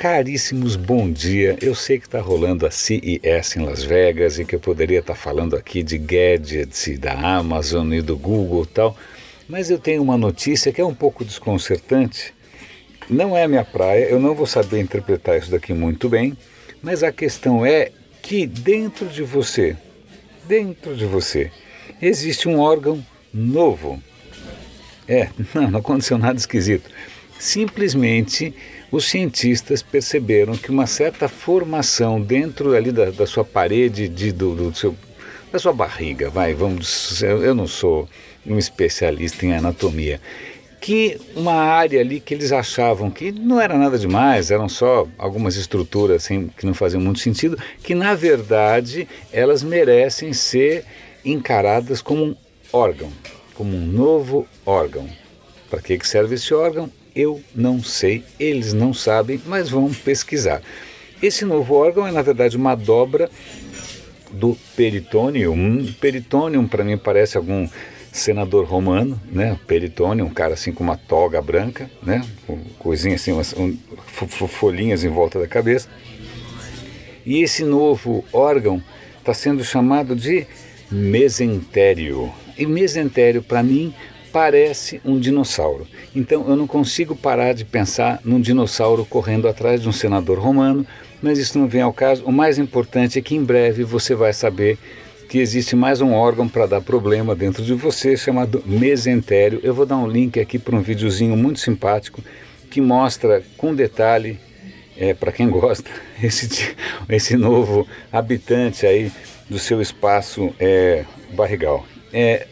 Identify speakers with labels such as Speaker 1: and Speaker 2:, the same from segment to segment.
Speaker 1: Caríssimos, bom dia. Eu sei que está rolando a CES em Las Vegas e que eu poderia estar tá falando aqui de gadgets da Amazon e do Google e tal, mas eu tenho uma notícia que é um pouco desconcertante. Não é minha praia, eu não vou saber interpretar isso daqui muito bem, mas a questão é que dentro de você, dentro de você, existe um órgão novo. É, não, não aconteceu nada esquisito. Simplesmente os cientistas perceberam que uma certa formação dentro ali da, da sua parede, de, do, do, seu, da sua barriga, vai, vamos, eu não sou um especialista em anatomia, que uma área ali que eles achavam que não era nada demais, eram só algumas estruturas assim, que não faziam muito sentido, que na verdade elas merecem ser encaradas como um órgão, como um novo órgão. Para que serve esse órgão? Eu não sei, eles não sabem, mas vão pesquisar. Esse novo órgão é, na verdade, uma dobra do peritônio. Peritônio, para mim, parece algum senador romano, né? Peritônio, um cara assim com uma toga branca, né? Coisinha assim, umas, um, folhinhas em volta da cabeça. E esse novo órgão está sendo chamado de mesentério. E mesentério, para mim, parece um dinossauro. Então eu não consigo parar de pensar num dinossauro correndo atrás de um senador romano, mas isso não vem ao caso. O mais importante é que em breve você vai saber que existe mais um órgão para dar problema dentro de você chamado mesentério. Eu vou dar um link aqui para um videozinho muito simpático que mostra com detalhe, é, para quem gosta, esse, esse novo habitante aí do seu espaço é, barrigal. É,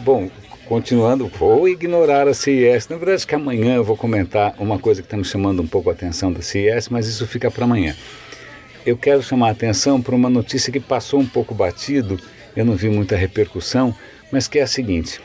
Speaker 1: bom, Continuando, vou ignorar a CIS. Na verdade, que amanhã eu vou comentar uma coisa que está me chamando um pouco a atenção da CIS, mas isso fica para amanhã. Eu quero chamar a atenção para uma notícia que passou um pouco batido, eu não vi muita repercussão, mas que é a seguinte.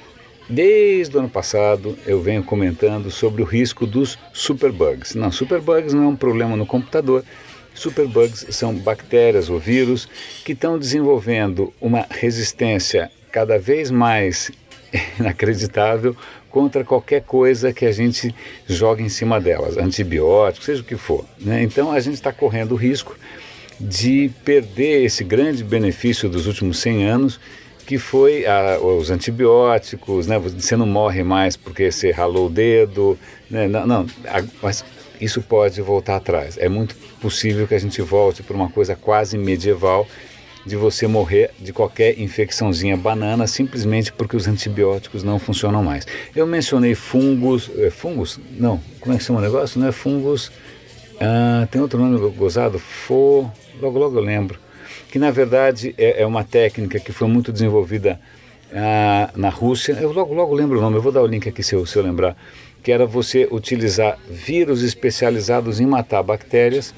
Speaker 1: Desde o ano passado eu venho comentando sobre o risco dos superbugs. Não, superbugs não é um problema no computador. Superbugs são bactérias ou vírus que estão desenvolvendo uma resistência cada vez mais inacreditável contra qualquer coisa que a gente joga em cima delas, antibióticos, seja o que for. Né? Então a gente está correndo o risco de perder esse grande benefício dos últimos 100 anos, que foi a, os antibióticos, né? você não morre mais porque você ralou o dedo, né? não, não a, mas isso pode voltar atrás. É muito possível que a gente volte para uma coisa quase medieval de você morrer de qualquer infecçãozinha banana simplesmente porque os antibióticos não funcionam mais. Eu mencionei fungos, é, fungos? Não, como é que chama o negócio? Não é fungos, ah, tem outro nome gozado, fo, logo logo eu lembro, que na verdade é, é uma técnica que foi muito desenvolvida ah, na Rússia, eu logo logo lembro o nome, eu vou dar o link aqui se eu, se eu lembrar, que era você utilizar vírus especializados em matar bactérias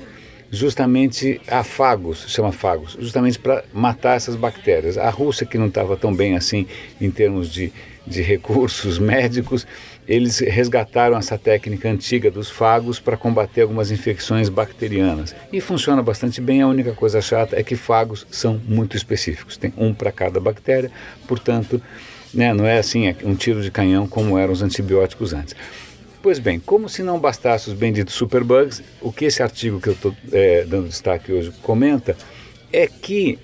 Speaker 1: justamente a fagos, chama fagos, justamente para matar essas bactérias. A Rússia, que não estava tão bem assim em termos de, de recursos médicos, eles resgataram essa técnica antiga dos fagos para combater algumas infecções bacterianas. E funciona bastante bem, a única coisa chata é que fagos são muito específicos, tem um para cada bactéria, portanto, né, não é assim é um tiro de canhão como eram os antibióticos antes. Pois bem, como se não bastasse os benditos superbugs, o que esse artigo que eu estou é, dando destaque hoje comenta é que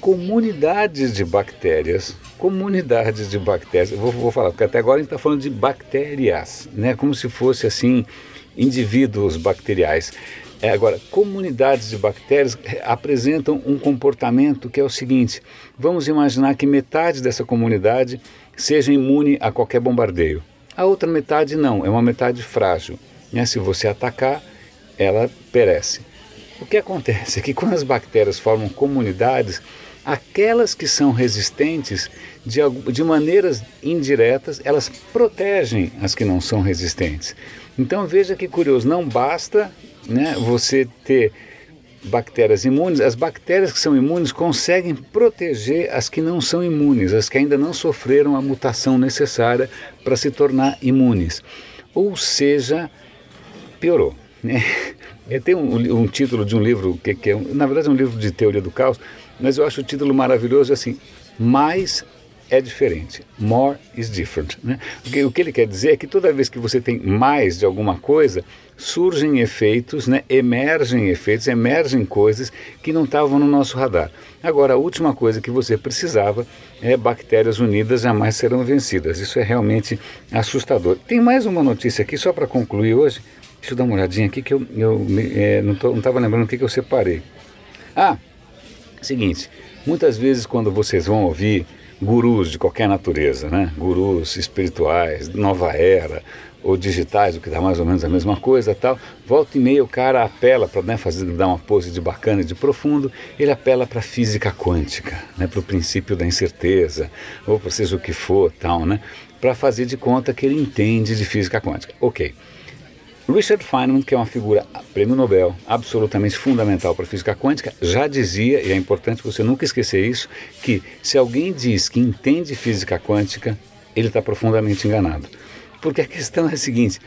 Speaker 1: comunidades de bactérias, comunidades de bactérias, vou, vou falar, porque até agora a gente está falando de bactérias, né, como se fosse assim, indivíduos bacteriais. É, agora, comunidades de bactérias apresentam um comportamento que é o seguinte: vamos imaginar que metade dessa comunidade seja imune a qualquer bombardeio. A outra metade não, é uma metade frágil. Né? Se você atacar, ela perece. O que acontece é que quando as bactérias formam comunidades, aquelas que são resistentes, de, de maneiras indiretas, elas protegem as que não são resistentes. Então veja que curioso, não basta né, você ter bactérias imunes, as bactérias que são imunes conseguem proteger as que não são imunes, as que ainda não sofreram a mutação necessária para se tornar imunes. Ou seja, piorou. Né? Tem um, um, título de um livro que, que é, na verdade, é um livro de teoria do caos, mas eu acho o título maravilhoso assim: mais é diferente. More is different. Né? O que ele quer dizer é que toda vez que você tem mais de alguma coisa, surgem efeitos, né? emergem efeitos, emergem coisas que não estavam no nosso radar. Agora, a última coisa que você precisava é bactérias unidas jamais serão vencidas. Isso é realmente assustador. Tem mais uma notícia aqui, só para concluir hoje. Deixa eu dar uma olhadinha aqui que eu, eu é, não estava lembrando o que, que eu separei. Ah, seguinte, muitas vezes quando vocês vão ouvir gurus de qualquer natureza, né? gurus espirituais, nova era, ou digitais, o que dá mais ou menos a mesma coisa tal. Volta e meia o cara apela para né, fazer dar uma pose de bacana e de profundo, ele apela para a física quântica, né, para o princípio da incerteza, ou seja o que for tal, né, para fazer de conta que ele entende de física quântica. Ok. Richard Feynman, que é uma figura prêmio Nobel, absolutamente fundamental para a física quântica, já dizia, e é importante você nunca esquecer isso, que se alguém diz que entende física quântica, ele está profundamente enganado. Porque a questão é a seguinte: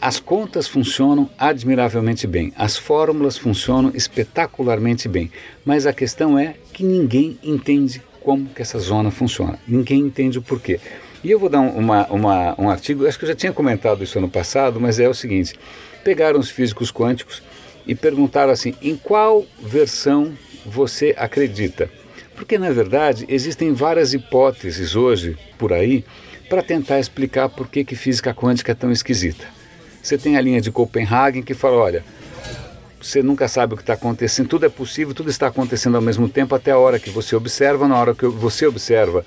Speaker 1: as contas funcionam admiravelmente bem, as fórmulas funcionam espetacularmente bem, mas a questão é que ninguém entende como que essa zona funciona, ninguém entende o porquê. E eu vou dar uma, uma, um artigo, acho que eu já tinha comentado isso ano passado, mas é o seguinte: pegaram os físicos quânticos e perguntaram assim, em qual versão você acredita? Porque, na verdade, existem várias hipóteses hoje por aí para tentar explicar por que, que física quântica é tão esquisita. Você tem a linha de Copenhagen que fala, olha, você nunca sabe o que está acontecendo, tudo é possível, tudo está acontecendo ao mesmo tempo até a hora que você observa, na hora que você observa,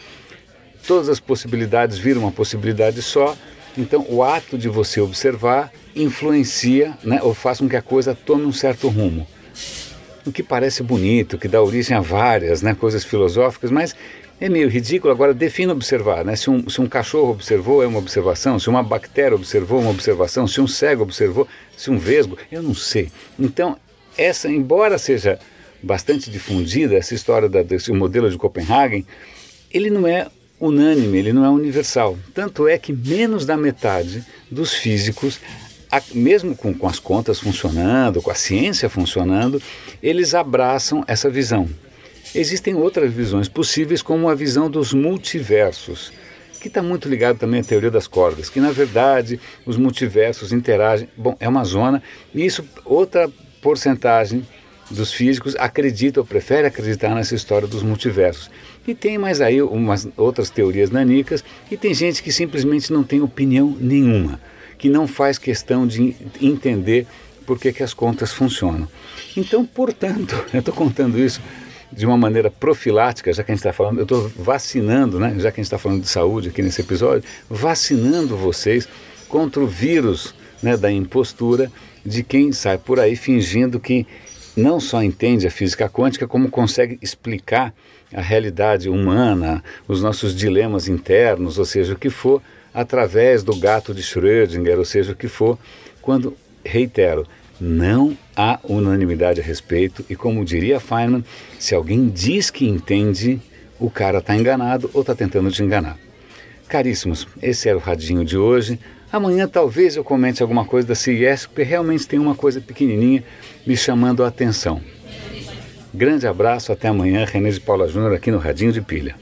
Speaker 1: todas as possibilidades viram uma possibilidade só, então o ato de você observar influencia né, ou faz com que a coisa tome um certo rumo. O que parece bonito, que dá origem a várias né, coisas filosóficas, mas é meio ridículo. Agora, defina observar. Né? Se, um, se um cachorro observou, é uma observação. Se uma bactéria observou, é uma observação. Se um cego observou, se um vesgo, eu não sei. Então, essa, embora seja bastante difundida, essa história da, desse modelo de Copenhagen, ele não é unânime, ele não é universal. Tanto é que menos da metade dos físicos mesmo com, com, as contas funcionando, com a ciência funcionando, eles abraçam essa visão. Existem outras visões possíveis, como a visão dos multiversos, que está muito ligado também à teoria das cordas, que na verdade os multiversos interagem. Bom, é uma zona, e isso, outra porcentagem dos físicos acredita ou prefere acreditar nessa história dos multiversos. E tem mais aí umas outras teorias nanicas, e tem gente que simplesmente não tem opinião nenhuma, que não faz questão de entender por que, que as contas funcionam. Então, portanto, eu estou contando isso de uma maneira profilática, já que a gente está falando, eu estou vacinando, né, já que a gente está falando de saúde aqui nesse episódio, vacinando vocês contra o vírus né, da impostura de quem sai por aí fingindo que não só entende a física quântica, como consegue explicar a realidade humana, os nossos dilemas internos, ou seja, o que for, através do gato de Schrödinger, ou seja, o que for, quando, reitero, não há unanimidade a respeito e, como diria Feynman, se alguém diz que entende, o cara está enganado ou está tentando te enganar. Caríssimos, esse era o radinho de hoje. Amanhã talvez eu comente alguma coisa da CIS, porque realmente tem uma coisa pequenininha me chamando a atenção. Grande abraço, até amanhã. René de Paula Júnior aqui no Radinho de Pilha.